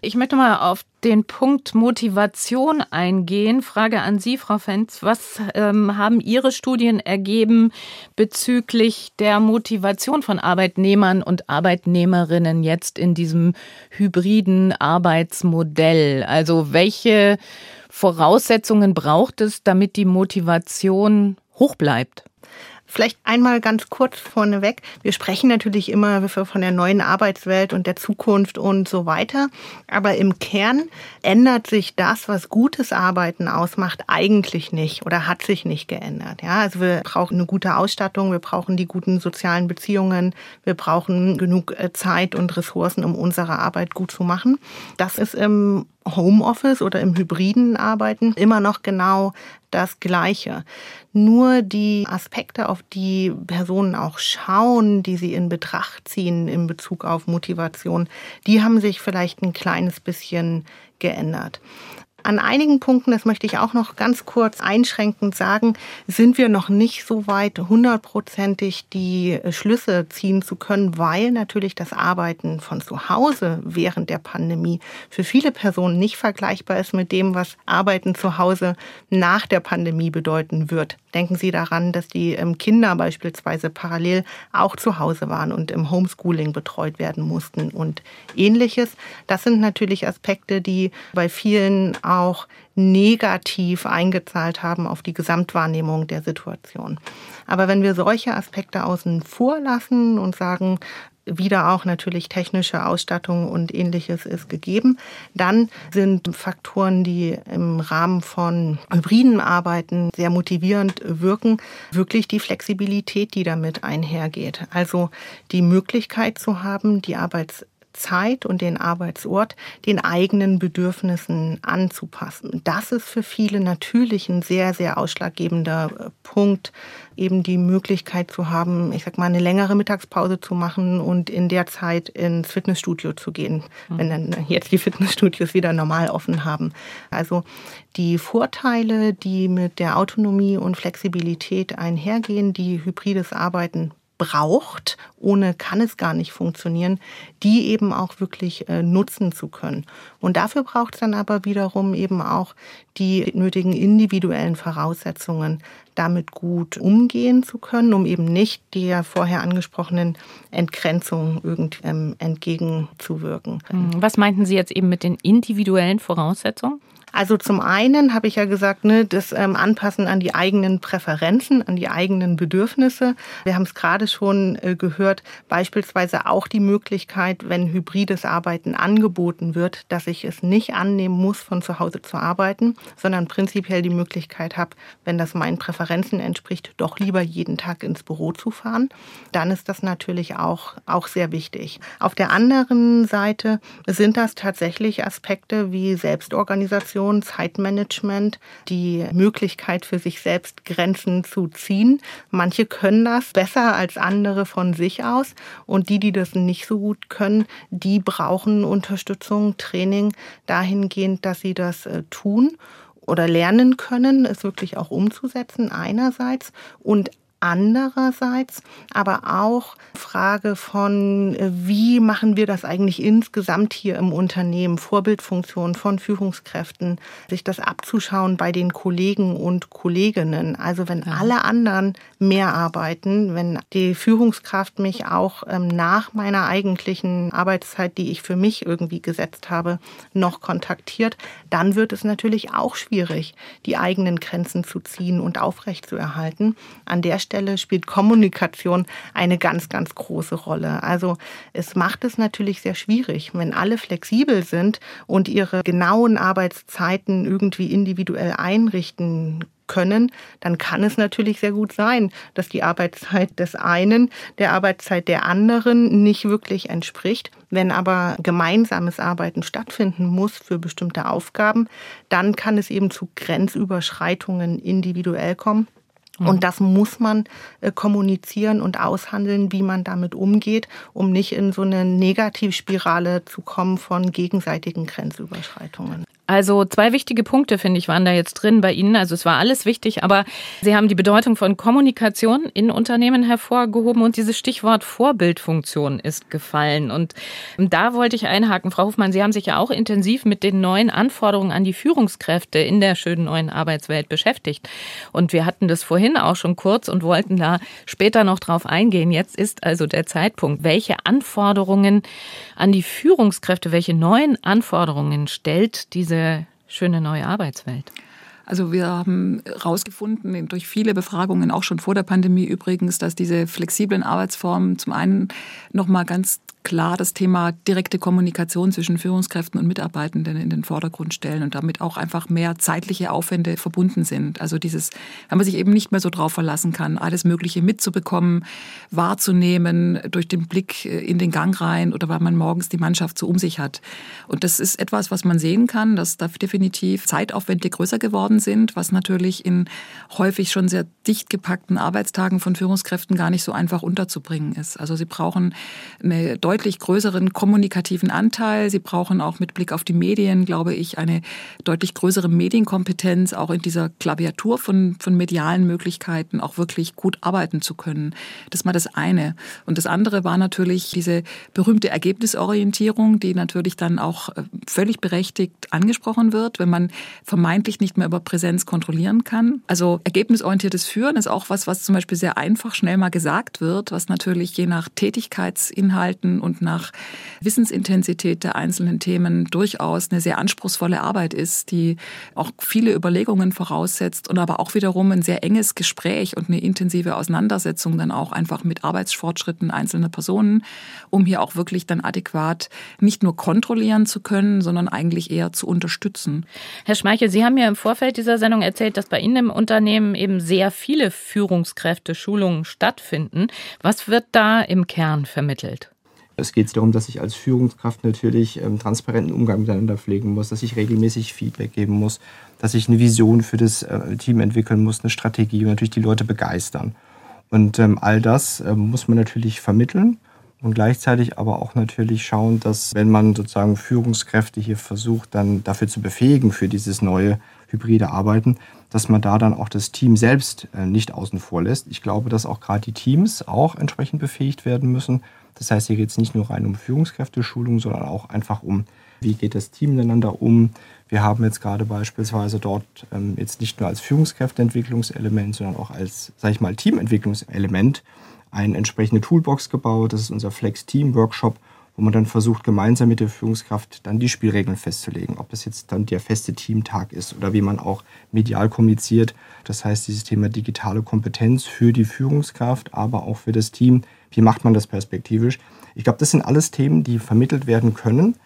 Ich möchte mal auf den Punkt Motivation eingehen. Frage an Sie, Frau Fenz. Was ähm, haben Ihre Studien ergeben bezüglich der Motivation von Arbeitnehmern und Arbeitnehmerinnen jetzt in diesem hybriden Arbeitsmodell? Also welche Voraussetzungen braucht es, damit die Motivation hoch bleibt? Vielleicht einmal ganz kurz vorneweg. Wir sprechen natürlich immer von der neuen Arbeitswelt und der Zukunft und so weiter. Aber im Kern ändert sich das, was gutes Arbeiten ausmacht, eigentlich nicht oder hat sich nicht geändert. Ja, also wir brauchen eine gute Ausstattung, wir brauchen die guten sozialen Beziehungen, wir brauchen genug äh, Zeit und Ressourcen, um unsere Arbeit gut zu machen. Das ist im Homeoffice oder im hybriden Arbeiten immer noch genau das Gleiche. Nur die Aspekte, auf die Personen auch schauen, die sie in Betracht ziehen in Bezug auf Motivation, die haben sich vielleicht ein kleines bisschen geändert. An einigen Punkten, das möchte ich auch noch ganz kurz einschränkend sagen, sind wir noch nicht so weit, hundertprozentig die Schlüsse ziehen zu können, weil natürlich das Arbeiten von zu Hause während der Pandemie für viele Personen nicht vergleichbar ist mit dem, was Arbeiten zu Hause nach der Pandemie bedeuten wird. Denken Sie daran, dass die ähm, Kinder beispielsweise parallel auch zu Hause waren und im Homeschooling betreut werden mussten und ähnliches. Das sind natürlich Aspekte, die bei vielen auch negativ eingezahlt haben auf die Gesamtwahrnehmung der Situation. Aber wenn wir solche Aspekte außen vor lassen und sagen, wieder auch natürlich technische Ausstattung und ähnliches ist gegeben. Dann sind Faktoren, die im Rahmen von hybriden Arbeiten sehr motivierend wirken, wirklich die Flexibilität, die damit einhergeht. Also die Möglichkeit zu haben, die Arbeits Zeit und den Arbeitsort den eigenen Bedürfnissen anzupassen. Das ist für viele natürlich ein sehr, sehr ausschlaggebender äh, Punkt, eben die Möglichkeit zu haben, ich sag mal, eine längere Mittagspause zu machen und in der Zeit ins Fitnessstudio zu gehen, mhm. wenn dann jetzt die Fitnessstudios wieder normal offen haben. Also die Vorteile, die mit der Autonomie und Flexibilität einhergehen, die hybrides Arbeiten braucht, ohne kann es gar nicht funktionieren, die eben auch wirklich äh, nutzen zu können. Und dafür braucht es dann aber wiederum eben auch die nötigen individuellen Voraussetzungen, damit gut umgehen zu können, um eben nicht der vorher angesprochenen Entgrenzung irgendwie ähm, entgegenzuwirken. Was meinten Sie jetzt eben mit den individuellen Voraussetzungen? Also zum einen habe ich ja gesagt, ne, das ähm, Anpassen an die eigenen Präferenzen, an die eigenen Bedürfnisse. Wir haben es gerade schon äh, gehört, beispielsweise auch die Möglichkeit, wenn hybrides Arbeiten angeboten wird, dass ich es nicht annehmen muss, von zu Hause zu arbeiten, sondern prinzipiell die Möglichkeit habe, wenn das meinen Präferenzen entspricht, doch lieber jeden Tag ins Büro zu fahren. Dann ist das natürlich auch, auch sehr wichtig. Auf der anderen Seite sind das tatsächlich Aspekte wie Selbstorganisation, Organisation, Zeitmanagement, die Möglichkeit für sich selbst Grenzen zu ziehen. Manche können das besser als andere von sich aus und die, die das nicht so gut können, die brauchen Unterstützung, Training dahingehend, dass sie das äh, tun oder lernen können, es wirklich auch umzusetzen einerseits und Andererseits aber auch Frage von, äh, wie machen wir das eigentlich insgesamt hier im Unternehmen, Vorbildfunktion von Führungskräften, sich das abzuschauen bei den Kollegen und Kolleginnen. Also wenn alle anderen mehr arbeiten, wenn die Führungskraft mich auch ähm, nach meiner eigentlichen Arbeitszeit, die ich für mich irgendwie gesetzt habe, noch kontaktiert, dann wird es natürlich auch schwierig, die eigenen Grenzen zu ziehen und aufrechtzuerhalten. An der Stelle spielt Kommunikation eine ganz, ganz große Rolle. Also es macht es natürlich sehr schwierig, wenn alle flexibel sind und ihre genauen Arbeitszeiten irgendwie individuell einrichten können, dann kann es natürlich sehr gut sein, dass die Arbeitszeit des einen der Arbeitszeit der anderen nicht wirklich entspricht. Wenn aber gemeinsames Arbeiten stattfinden muss für bestimmte Aufgaben, dann kann es eben zu Grenzüberschreitungen individuell kommen. Und mhm. das muss man äh, kommunizieren und aushandeln, wie man damit umgeht, um nicht in so eine Negativspirale zu kommen von gegenseitigen Grenzüberschreitungen. Also zwei wichtige Punkte, finde ich, waren da jetzt drin bei Ihnen. Also es war alles wichtig, aber Sie haben die Bedeutung von Kommunikation in Unternehmen hervorgehoben und dieses Stichwort Vorbildfunktion ist gefallen. Und da wollte ich einhaken, Frau Hofmann, Sie haben sich ja auch intensiv mit den neuen Anforderungen an die Führungskräfte in der schönen neuen Arbeitswelt beschäftigt. Und wir hatten das vorhin auch schon kurz und wollten da später noch drauf eingehen. Jetzt ist also der Zeitpunkt. Welche Anforderungen an die Führungskräfte, welche neuen Anforderungen stellt diese diese schöne neue Arbeitswelt? Also wir haben herausgefunden, durch viele Befragungen, auch schon vor der Pandemie übrigens, dass diese flexiblen Arbeitsformen zum einen nochmal ganz klar das Thema direkte Kommunikation zwischen Führungskräften und Mitarbeitenden in den Vordergrund stellen und damit auch einfach mehr zeitliche Aufwände verbunden sind. Also dieses, wenn man sich eben nicht mehr so drauf verlassen kann, alles Mögliche mitzubekommen, wahrzunehmen durch den Blick in den Gang rein oder weil man morgens die Mannschaft so um sich hat. Und das ist etwas, was man sehen kann, dass da definitiv Zeitaufwände größer geworden sind, was natürlich in häufig schon sehr dicht gepackten Arbeitstagen von Führungskräften gar nicht so einfach unterzubringen ist. Also sie brauchen eine deutlich größeren kommunikativen Anteil. Sie brauchen auch mit Blick auf die Medien, glaube ich, eine deutlich größere Medienkompetenz, auch in dieser Klaviatur von, von medialen Möglichkeiten auch wirklich gut arbeiten zu können. Das mal das eine. Und das andere war natürlich diese berühmte Ergebnisorientierung, die natürlich dann auch äh, völlig berechtigt angesprochen wird, wenn man vermeintlich nicht mehr über Präsenz kontrollieren kann. Also ergebnisorientiertes Führen ist auch was, was zum Beispiel sehr einfach schnell mal gesagt wird, was natürlich je nach Tätigkeitsinhalten und nach Wissensintensität der einzelnen Themen durchaus eine sehr anspruchsvolle Arbeit ist, die auch viele Überlegungen voraussetzt und aber auch wiederum ein sehr enges Gespräch und eine intensive Auseinandersetzung dann auch einfach mit Arbeitsfortschritten einzelner Personen, um hier auch wirklich dann adäquat nicht nur kontrollieren zu können, sondern eigentlich eher zu unterstützen. Herr Schmeichel, Sie haben mir im Vorfeld dieser Sendung erzählt, dass bei Ihnen im Unternehmen eben sehr viele Führungskräfte-Schulungen stattfinden. Was wird da im Kern vermittelt? Es geht darum, dass ich als Führungskraft natürlich ähm, transparenten Umgang miteinander pflegen muss, dass ich regelmäßig Feedback geben muss, dass ich eine Vision für das äh, Team entwickeln muss, eine Strategie und natürlich die Leute begeistern. Und ähm, all das äh, muss man natürlich vermitteln und gleichzeitig aber auch natürlich schauen, dass wenn man sozusagen Führungskräfte hier versucht, dann dafür zu befähigen für dieses neue hybride Arbeiten, dass man da dann auch das Team selbst äh, nicht außen vor lässt. Ich glaube, dass auch gerade die Teams auch entsprechend befähigt werden müssen, das heißt, hier geht es nicht nur rein um Führungskräfteschulung, sondern auch einfach um, wie geht das Team miteinander um. Wir haben jetzt gerade beispielsweise dort ähm, jetzt nicht nur als Führungskräfteentwicklungselement, sondern auch als, sage ich mal, Teamentwicklungselement eine entsprechende Toolbox gebaut. Das ist unser Flex Team Workshop, wo man dann versucht, gemeinsam mit der Führungskraft dann die Spielregeln festzulegen. Ob das jetzt dann der feste Teamtag ist oder wie man auch medial kommuniziert. Das heißt, dieses Thema digitale Kompetenz für die Führungskraft, aber auch für das Team wie macht man das perspektivisch? Ich glaube, das sind alles Themen, die vermittelt werden können.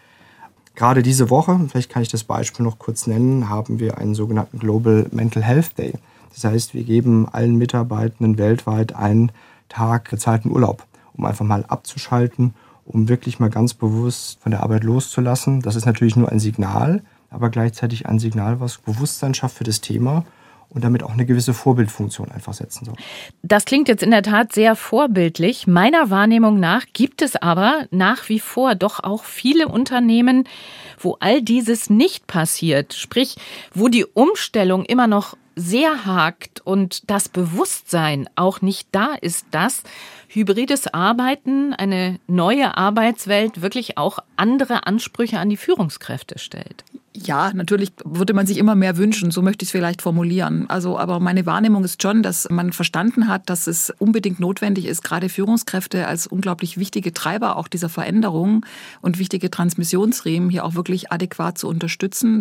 Gerade diese Woche, vielleicht kann ich das Beispiel noch kurz nennen, haben wir einen sogenannten Global Mental Health Day. Das heißt, wir geben allen Mitarbeitenden weltweit einen Tag bezahlten Urlaub, um einfach mal abzuschalten, um wirklich mal ganz bewusst von der Arbeit loszulassen. Das ist natürlich nur ein Signal, aber gleichzeitig ein Signal, was Bewusstsein schafft für das Thema und damit auch eine gewisse Vorbildfunktion einfach setzen soll. Das klingt jetzt in der Tat sehr vorbildlich. Meiner Wahrnehmung nach gibt es aber nach wie vor doch auch viele Unternehmen, wo all dieses nicht passiert. Sprich, wo die Umstellung immer noch sehr hakt und das Bewusstsein auch nicht da ist, dass hybrides Arbeiten, eine neue Arbeitswelt wirklich auch andere Ansprüche an die Führungskräfte stellt. Ja, natürlich würde man sich immer mehr wünschen, so möchte ich es vielleicht formulieren. Also, aber meine Wahrnehmung ist schon, dass man verstanden hat, dass es unbedingt notwendig ist, gerade Führungskräfte als unglaublich wichtige Treiber auch dieser Veränderung und wichtige Transmissionsriemen hier auch wirklich adäquat zu unterstützen.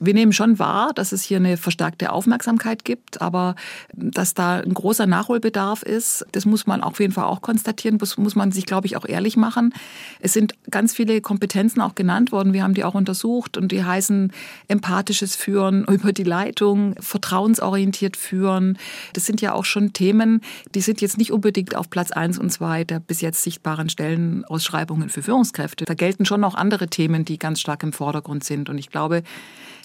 Wir nehmen schon wahr, dass es hier eine verstärkte Aufmerksamkeit gibt, aber dass da ein großer Nachholbedarf ist, das muss man auf jeden Fall auch konstatieren, das muss man sich, glaube ich, auch ehrlich machen. Es sind ganz viele Kompetenzen auch genannt worden, wir haben die auch untersucht und die heißen Prozessen, empathisches Führen über die Leitung, vertrauensorientiert führen. Das sind ja auch schon Themen, die sind jetzt nicht unbedingt auf Platz eins und zwei der bis jetzt sichtbaren Stellenausschreibungen für Führungskräfte. Da gelten schon noch andere Themen, die ganz stark im Vordergrund sind. Und ich glaube,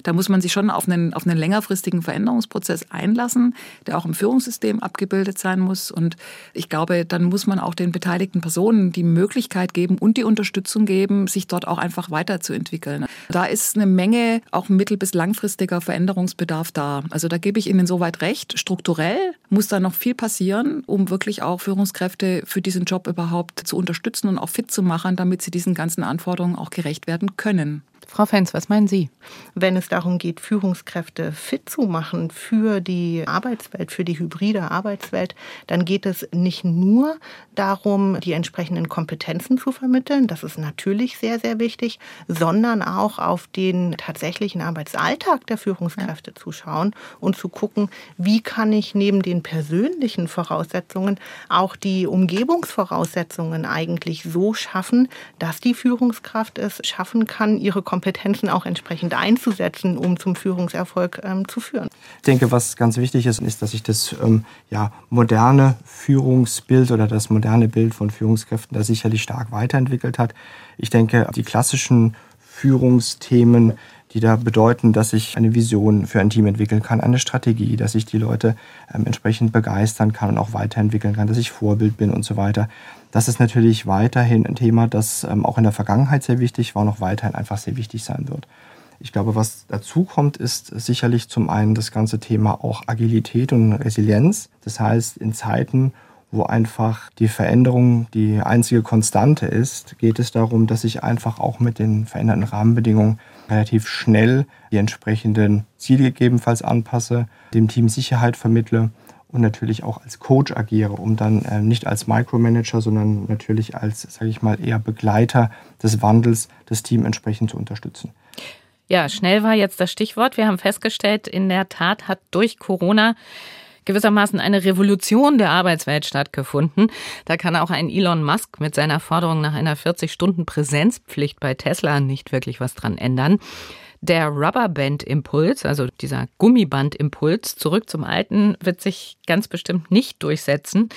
da muss man sich schon auf einen, auf einen längerfristigen Veränderungsprozess einlassen, der auch im Führungssystem abgebildet sein muss. Und ich glaube, dann muss man auch den beteiligten Personen die Möglichkeit geben und die Unterstützung geben, sich dort auch einfach weiterzuentwickeln. Da ist eine Menge auch mittel- bis langfristiger Veränderungsbedarf da. Also da gebe ich Ihnen soweit recht. Strukturell muss da noch viel passieren, um wirklich auch Führungskräfte für diesen Job überhaupt zu unterstützen und auch fit zu machen, damit sie diesen ganzen Anforderungen auch gerecht werden können. Frau Fenz, was meinen Sie? Wenn es darum geht, Führungskräfte fit zu machen für die Arbeitswelt, für die hybride Arbeitswelt, dann geht es nicht nur darum, die entsprechenden Kompetenzen zu vermitteln, das ist natürlich sehr, sehr wichtig, sondern auch auf den tatsächlichen Arbeitsalltag der Führungskräfte ja. zu schauen und zu gucken, wie kann ich neben den persönlichen Voraussetzungen auch die Umgebungsvoraussetzungen eigentlich so schaffen, dass die Führungskraft es schaffen kann, ihre Kompetenzen Kompetenzen auch entsprechend einzusetzen, um zum Führungserfolg ähm, zu führen. Ich denke, was ganz wichtig ist, ist, dass sich das ähm, ja, moderne Führungsbild oder das moderne Bild von Führungskräften da sicherlich stark weiterentwickelt hat. Ich denke, die klassischen Führungsthemen, die da bedeuten, dass ich eine Vision für ein Team entwickeln kann, eine Strategie, dass ich die Leute ähm, entsprechend begeistern kann und auch weiterentwickeln kann, dass ich Vorbild bin und so weiter. Das ist natürlich weiterhin ein Thema, das ähm, auch in der Vergangenheit sehr wichtig war und auch weiterhin einfach sehr wichtig sein wird. Ich glaube, was dazu kommt, ist sicherlich zum einen das ganze Thema auch Agilität und Resilienz. Das heißt, in Zeiten, wo einfach die Veränderung die einzige Konstante ist, geht es darum, dass ich einfach auch mit den veränderten Rahmenbedingungen relativ schnell die entsprechenden Ziele gegebenenfalls anpasse, dem Team Sicherheit vermittle und natürlich auch als Coach agiere, um dann äh, nicht als Micromanager, sondern natürlich als, sage ich mal, eher Begleiter des Wandels das Team entsprechend zu unterstützen. Ja, schnell war jetzt das Stichwort. Wir haben festgestellt, in der Tat hat durch Corona gewissermaßen eine Revolution der Arbeitswelt stattgefunden. Da kann auch ein Elon Musk mit seiner Forderung nach einer 40-Stunden-Präsenzpflicht bei Tesla nicht wirklich was dran ändern. Der Rubberband-Impuls, also dieser Gummiband-Impuls, zurück zum Alten, wird sich ganz bestimmt nicht durchsetzen.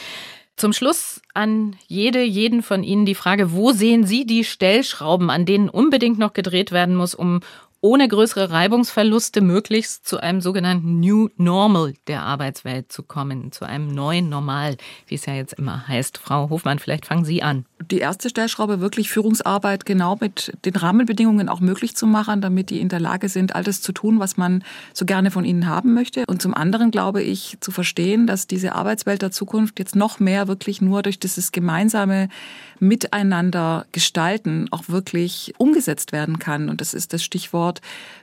Zum Schluss an jede, jeden von Ihnen die Frage, wo sehen Sie die Stellschrauben, an denen unbedingt noch gedreht werden muss, um ohne größere Reibungsverluste möglichst zu einem sogenannten New Normal der Arbeitswelt zu kommen, zu einem neuen Normal, wie es ja jetzt immer heißt. Frau Hofmann, vielleicht fangen Sie an. Die erste Stellschraube, wirklich Führungsarbeit genau mit den Rahmenbedingungen auch möglich zu machen, damit die in der Lage sind, all das zu tun, was man so gerne von ihnen haben möchte. Und zum anderen glaube ich zu verstehen, dass diese Arbeitswelt der Zukunft jetzt noch mehr wirklich nur durch dieses gemeinsame Miteinander gestalten auch wirklich umgesetzt werden kann. Und das ist das Stichwort dort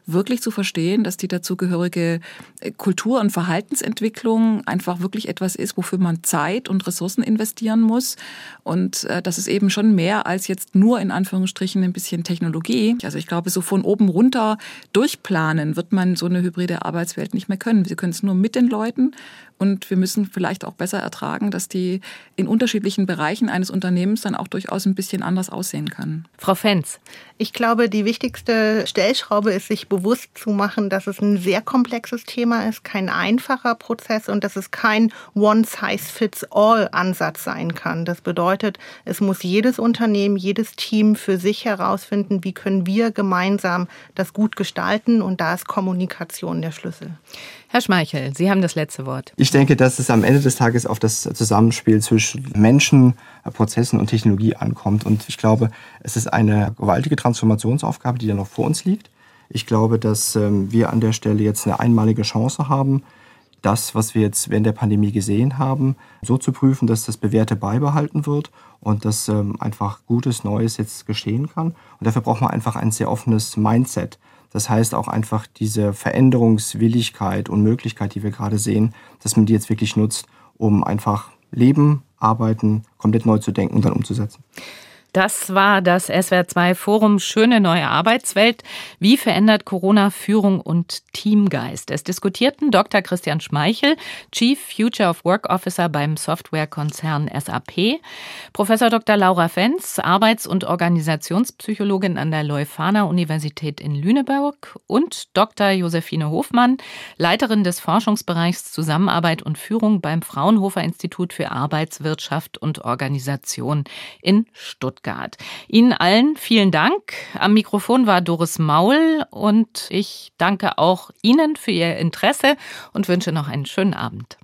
wirklich zu verstehen, dass die dazugehörige äh, Kultur- und Verhaltensentwicklung einfach wirklich etwas ist, wofür man Zeit und Ressourcen investieren muss. Und äh, das ist eben schon mehr als jetzt nur in Anführungsstrichen ein bisschen Technologie. Also ich glaube, so von oben runter durchplanen wird man so eine hybride Arbeitswelt nicht mehr können. Sie können es nur mit den Leuten und wir müssen vielleicht auch besser ertragen, dass die in unterschiedlichen Bereichen eines Unternehmens dann auch durchaus ein bisschen anders aussehen kann. Frau Fenz. Ich glaube, die wichtigste Stellschraube ist, sich bewusst zu machen, dass es ein sehr komplexes Thema ist, kein einfacher Prozess und dass es kein One-Size-Fits-All-Ansatz sein kann. Das bedeutet, es muss jedes Unternehmen, jedes Team für sich herausfinden, wie können wir gemeinsam das gut gestalten und da ist Kommunikation der Schlüssel. Herr Schmeichel, Sie haben das letzte Wort. Ich denke, dass es am Ende des Tages auf das Zusammenspiel zwischen Menschen, Prozessen und Technologie ankommt. Und ich glaube, es ist eine gewaltige Transformationsaufgabe, die da noch vor uns liegt. Ich glaube, dass ähm, wir an der Stelle jetzt eine einmalige Chance haben, das, was wir jetzt während der Pandemie gesehen haben, so zu prüfen, dass das Bewährte beibehalten wird und dass ähm, einfach Gutes, Neues jetzt geschehen kann. Und dafür braucht man einfach ein sehr offenes Mindset. Das heißt auch einfach diese Veränderungswilligkeit und Möglichkeit, die wir gerade sehen, dass man die jetzt wirklich nutzt, um einfach Leben, Arbeiten komplett neu zu denken und dann umzusetzen. Das war das SWR2 Forum Schöne neue Arbeitswelt. Wie verändert Corona Führung und Teamgeist? Es diskutierten Dr. Christian Schmeichel, Chief Future of Work Officer beim Softwarekonzern SAP, Professor Dr. Laura Fenz, Arbeits- und Organisationspsychologin an der Leuphana Universität in Lüneburg und Dr. Josephine Hofmann, Leiterin des Forschungsbereichs Zusammenarbeit und Führung beim Fraunhofer Institut für Arbeitswirtschaft und Organisation in Stuttgart. Stuttgart. Ihnen allen vielen Dank. Am Mikrofon war Doris Maul und ich danke auch Ihnen für Ihr Interesse und wünsche noch einen schönen Abend.